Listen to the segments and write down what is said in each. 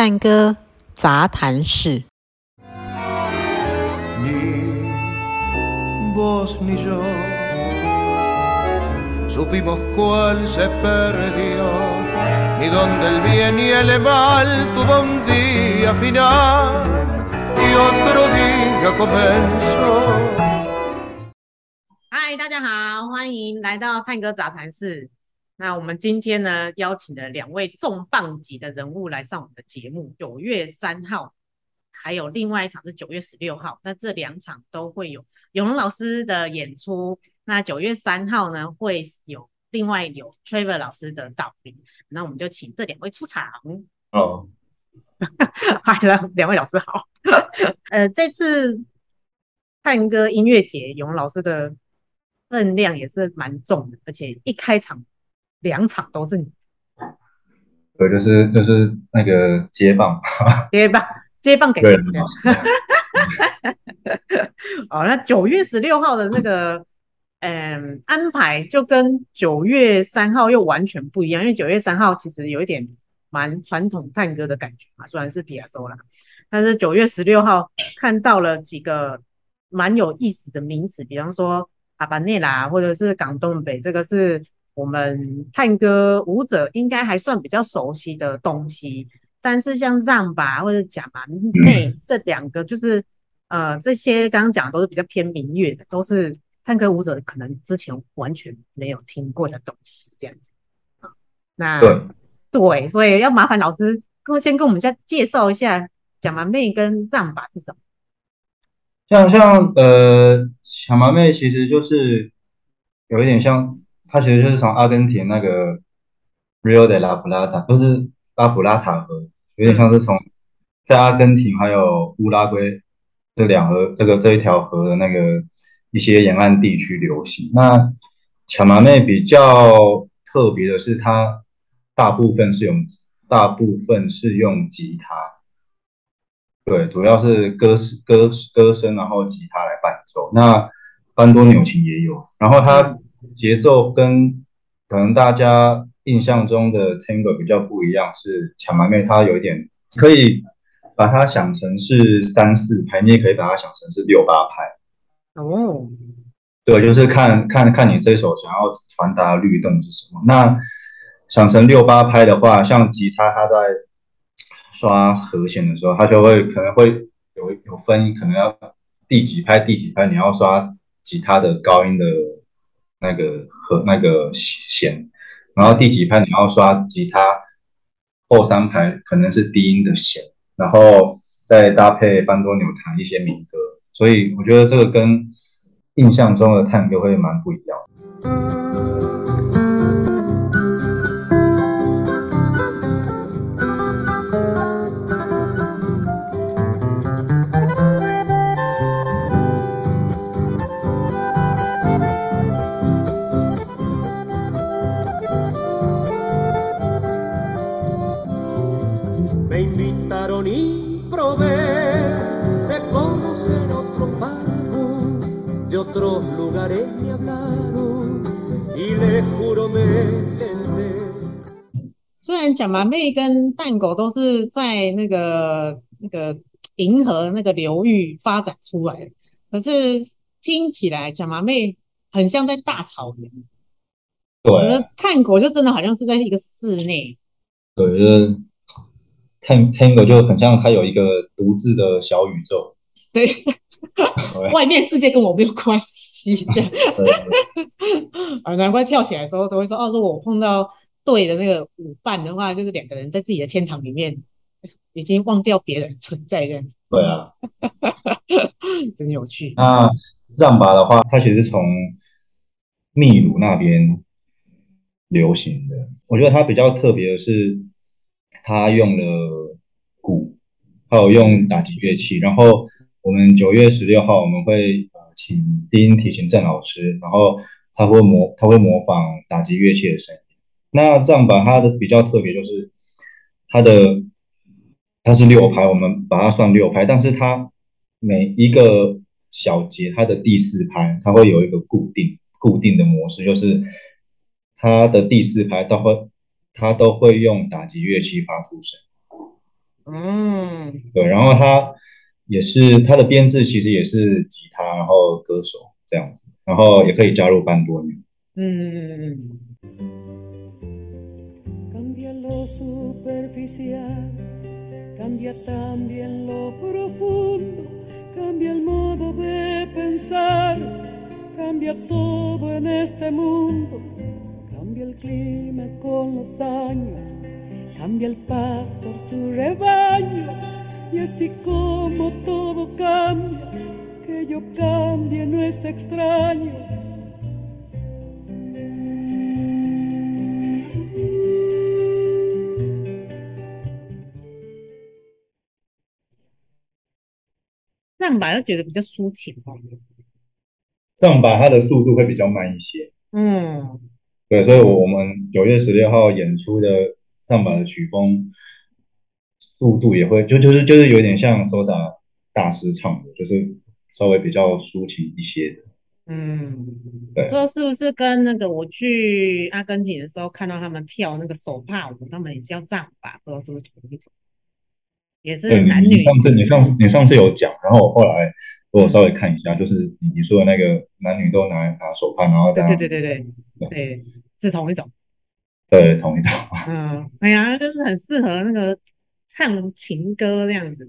探戈杂谈室。嗨，大家好，欢迎来到探戈杂谈室。那我们今天呢，邀请了两位重磅级的人物来上我们的节目。九月三号，还有另外一场是九月十六号。那这两场都会有永龙老师的演出。那九月三号呢，会有另外有 Trevor 老师的导聆。那我们就请这两位出场。哦，嗨了，两位老师好。呃，这次探戈音乐节，永龙老师的分量也是蛮重的，而且一开场两场都是你。对，就是就是那个接棒，接棒接棒给你。哦，那九月十六号的那个。嗯，安排就跟九月三号又完全不一样，因为九月三号其实有一点蛮传统探戈的感觉嘛，虽然是皮亚佐拉，但是九月十六号看到了几个蛮有意思的名词，比方说阿巴内拉或者是港东北，这个是我们探戈舞者应该还算比较熟悉的东西，但是像让巴或者贾马内这两个，就是呃这些刚刚讲的都是比较偏民乐的，都是。探戈舞者可能之前完全没有听过的东西，这样子。那对，对，所以要麻烦老师跟我先跟我们先介绍一下假马妹跟让巴是什么。像像呃，贾马妹其实就是有一点像，它其实就是从阿根廷那个 Rio de la Plata，就是拉普拉塔河，有点像是从在阿根廷还有乌拉圭这两河这个这一条河的那个。一些沿岸地区流行。那贾马妹比较特别的是，它大部分是用大部分是用吉他，对，主要是歌歌歌声，然后吉他来伴奏。那班多纽琴也有，然后它节奏跟可能大家印象中的 Tango 比较不一样，是贾马妹它有一点可以把它想成是三四拍，你也可以把它想成是六八拍。哦，对，就是看看看你这首想要传达律动是什么。那想成六八拍的话，像吉他，它在刷和弦的时候，它就会可能会有有分，可能要第几拍第几拍，你要刷吉他的高音的那个和那个弦，然后第几拍你要刷吉他后三排可能是低音的弦，然后再搭配班多纽弹一些民歌。所以我觉得这个跟印象中的探戈会蛮不一样的。虽然贾马妹跟蛋狗都是在那个那个银河那个流域发展出来的，可是听起来贾马妹很像在大草原，对，而探狗就真的好像是在一个室内，对，就是探探戈就很像它有一个独自的小宇宙，对。外面世界跟我没有关系，这样 啊，难怪跳起来的时候都会说哦，如果我碰到对的那个舞伴的话，就是两个人在自己的天堂里面，已经忘掉别人存在这样子。对啊，真有趣。那让巴的话，它其实是从秘鲁那边流行的。我觉得它比较特别的是，它用了鼓，还有用打击乐器，然后。我们九月十六号我们会呃请低音提琴郑老师，然后他会模他会模仿打击乐器的声音。那让巴它的比较特别就是它的它是六拍，我们把它算六拍，但是它每一个小节它的第四拍它会有一个固定固定的模式，就是它的第四拍都会它都会用打击乐器发出声。嗯，对，然后他也是他的编制其实也是吉他，然后歌手这样子，然后也可以加入班多钮。嗯嗯嗯。 上把就觉得比较抒情吧，上把它的速度会比较慢一些。嗯，对，所以我们九月十六号演出的上把的曲风速度也会就就是就是有点像 Sosa 大师唱的，就是稍微比较抒情一些的。嗯，对，不知道是不是跟那个我去阿根廷的时候看到他们跳那个手帕舞，他们也叫藏法，不知道是不是同一种。也是男女。上次你上次你上次有讲，然后我后来我稍微看一下，就是你你说的那个男女都拿拿手帕，然后对对对对对对，对，是同一种。对，同一种。嗯，哎呀，就是很适合那个唱情歌这样子，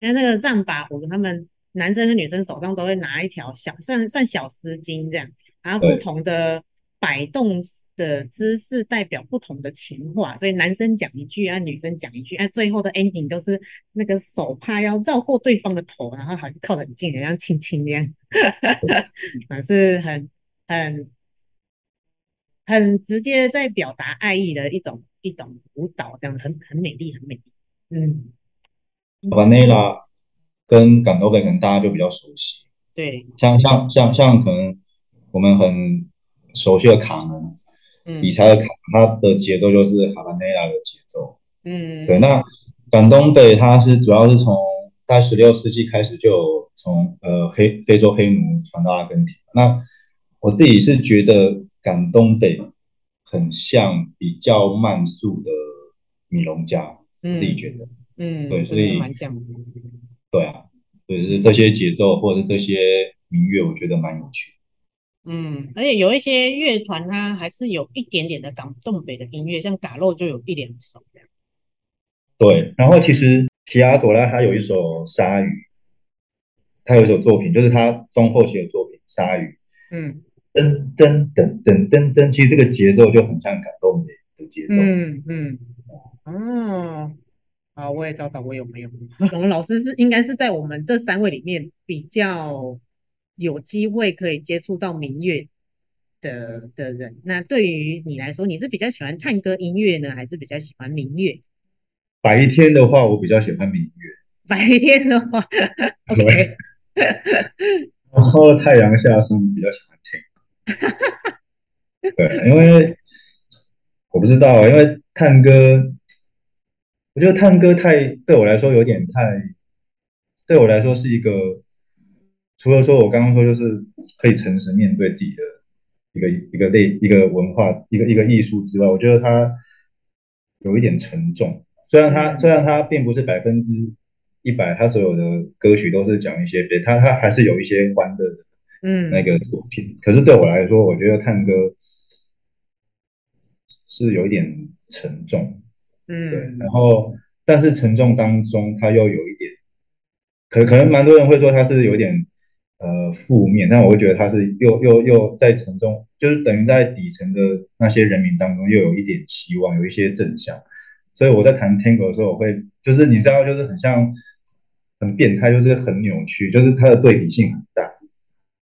因为那个藏把舞，他们男生跟女生手上都会拿一条小算算小丝巾这样，然后不同的摆动。的姿势代表不同的情话，所以男生讲一句啊，女生讲一句，啊，最后的 ending 都是那个手帕要绕过对方的头，然后好像靠得很近，好像亲亲这样，啊，是很很很直接在表达爱意的一种一种舞蹈，这样很很美丽，很美丽。嗯，Habanera 跟 Candombe 可能大家就比较熟悉，对，像像像像可能我们很熟悉的卡门。理财的卡，它的节奏就是哈巴内拉的节奏。嗯，对。那感东北它是主要是从在十六世纪开始就有从呃黑非洲黑奴传到阿根廷。那我自己是觉得感东北很像比较慢速的米隆加，嗯、自己觉得。嗯，对，所以蛮像。对啊，对，就是这些节奏或者是这些民乐，我觉得蛮有趣。嗯，而且有一些乐团，它还是有一点点的港东北的音乐，像嘎肉就有一两首这样。对，然后其实皮亚佐拉他有一首《鲨鱼》，他有一首作品，就是他中后期的作品《鲨鱼》。嗯，噔噔噔噔噔噔，其实这个节奏就很像港东北的节奏。嗯嗯，哦，好，我也找找我有没有。我们老师是应该是在我们这三位里面比较。有机会可以接触到民乐的的人，那对于你来说，你是比较喜欢探戈音乐呢，还是比较喜欢民乐？白天的话，我比较喜欢民乐。白天的话，OK。然后太阳下山比较喜欢听。对，因为我不知道，因为探戈，我觉得探戈太对我来说有点太，对我来说是一个。除了说我刚刚说就是可以诚实面对自己的一个一个类一个文化一个一个艺术之外，我觉得它有一点沉重。虽然它虽然它并不是百分之一百，它所有的歌曲都是讲一些别，它它还是有一些欢乐的嗯那个作品。嗯、可是对我来说，我觉得探戈是有一点沉重，嗯，对。然后但是沉重当中，它又有一点，可可能蛮多人会说它是有点。呃，负面，但我会觉得他是又又又在沉重，就是等于在底层的那些人民当中又有一点希望，有一些正向。所以我在弹 Tango 的时候，我会就是你知道，就是很像很变态，就是很扭曲，就是它的对比性很大。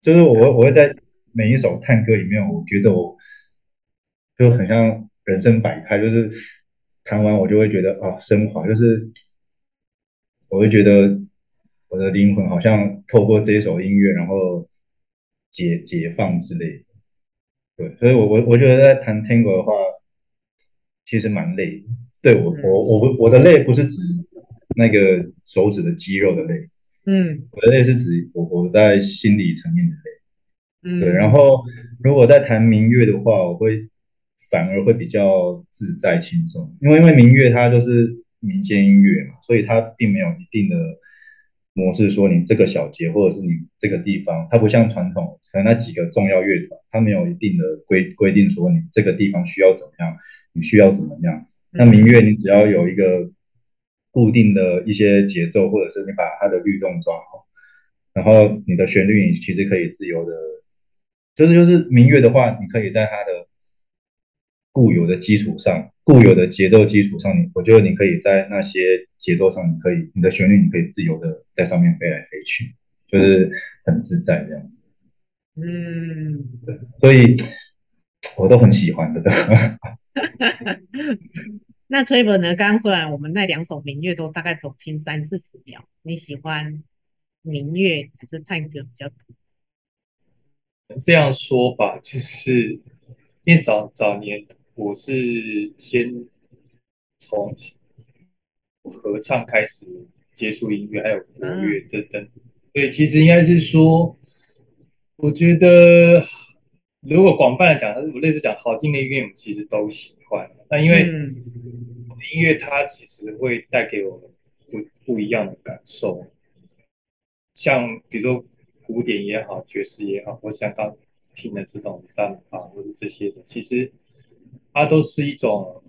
就是我我会在每一首探歌里面，我觉得我就很像人生百态，就是弹完我就会觉得啊，升华，就是我会觉得。我的灵魂好像透过这一首音乐，然后解解放之类的。对，所以我我我觉得在弹 Tango 的话，其实蛮累的。对我我我我的累不是指那个手指的肌肉的累，嗯，我的累是指我我在心理层面的累。嗯，对。然后如果在弹民乐的话，我会反而会比较自在轻松，因为因为民乐它就是民间音乐嘛，所以它并没有一定的模式，说你这个小节或者是你这个地方，它不像传统，可能那几个重要乐团，它没有一定的规规定说你这个地方需要怎么样，你需要怎么样。那民乐你只要有一个固定的一些节奏，或者是你把它的律动抓好，然后你的旋律你其实可以自由的，就是就是民乐的话，你可以在它的固有的基础上，固有的节奏基础上，你我觉得你可以在那些节奏上，你可以你的旋律你可以自由的在上面飞来飞去，就是很自在这样子。嗯，对，所以我都很喜欢的。那 Trevor 呢？刚刚虽然我们那两首民乐都大概走听三四十秒，你喜欢民乐还是探戈比较多？这样说吧，就是因为早早年。我是先从合唱开始接触音乐，还有国乐等等。对，其实应该是说，我觉得如果广泛的讲，我类似讲好听的音乐，我们其实都喜欢。那因为音乐它其实会带给我们不不一样的感受，像比如说古典也好，爵士也好，或像刚听的这种三啊，或者这些的，其实。它都是一种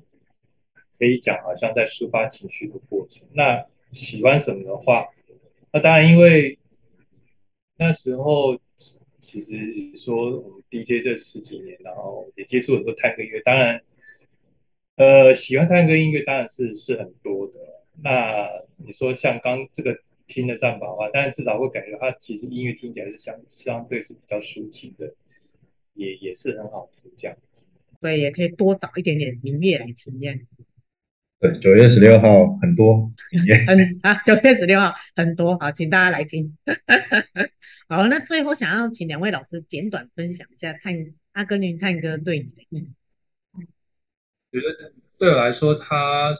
可以讲，好像在抒发情绪的过程。那喜欢什么的话，那当然，因为那时候其实说我们 DJ 这十几年，然后也接触很多探戈音乐。当然，呃，喜欢探戈音乐当然是是很多的。那你说像刚这个听的战法的话，当然至少会感觉它其实音乐听起来是相相对是比较抒情的，也也是很好听这样子。所以也可以多找一点点民乐来体验。对，九月十六号很多很 啊，九月十六号很多，好，请大家来听。好，那最后想要请两位老师简短分享一下探阿根廷探戈对你的意义。觉得对我来说，它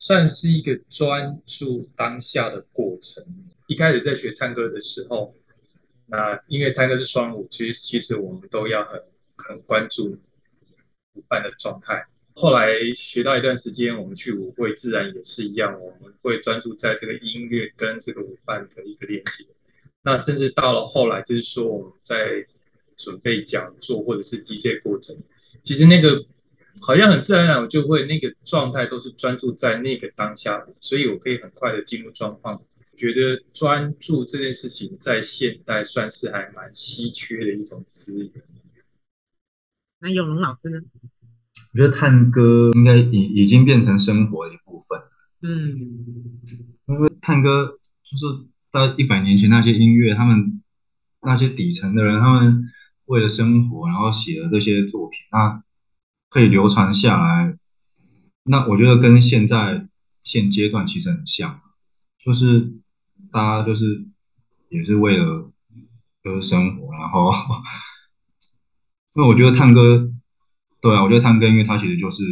算是一个专注当下的过程。一开始在学探戈的时候，那因为探戈是双舞，其实其实我们都要很。很关注舞伴的状态。后来学到一段时间，我们去舞会自然也是一样，我们会专注在这个音乐跟这个舞伴的一个连接。那甚至到了后来，就是说我们在准备讲座或者是 DJ 过程，其实那个好像很自然而然，我就会那个状态都是专注在那个当下，所以我可以很快的进入状况。觉得专注这件事情在现代算是还蛮稀缺的一种资源。那永龙老师呢？我觉得探戈应该已已经变成生活的一部分。嗯，因为探戈就是到一百年前那些音乐，他们那些底层的人，他们为了生活，然后写了这些作品，那可以流传下来。那我觉得跟现在现阶段其实很像，就是大家就是也是为了就是生活，然后。那我觉得探戈，对啊，我觉得探戈音乐它其实就是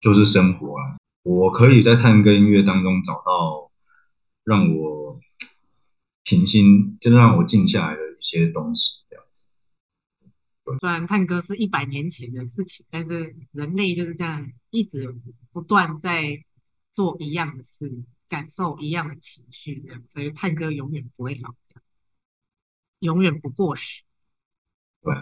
就是生活啊。我可以在探戈音乐当中找到让我平心，就是让我静下来的一些东西，这样子。虽然探戈是一百年前的事情，但是人类就是这样一直不断在做一样的事，感受一样的情绪，这样，所以探戈永远不会老，永远不过时。对。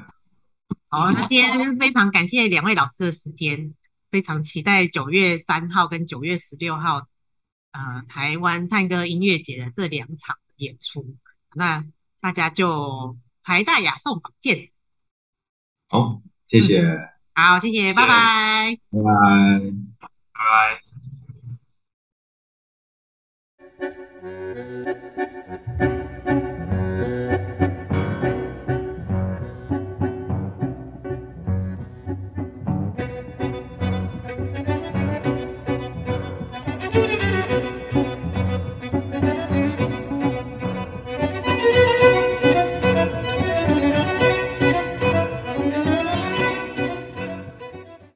好，那今天非常感谢两位老师的时间，非常期待九月三号跟九月十六号，呃，台湾探戈音乐节的这两场演出。那大家就台大雅颂坊见。好，谢谢。嗯、好，谢谢，拜拜。拜拜。拜拜。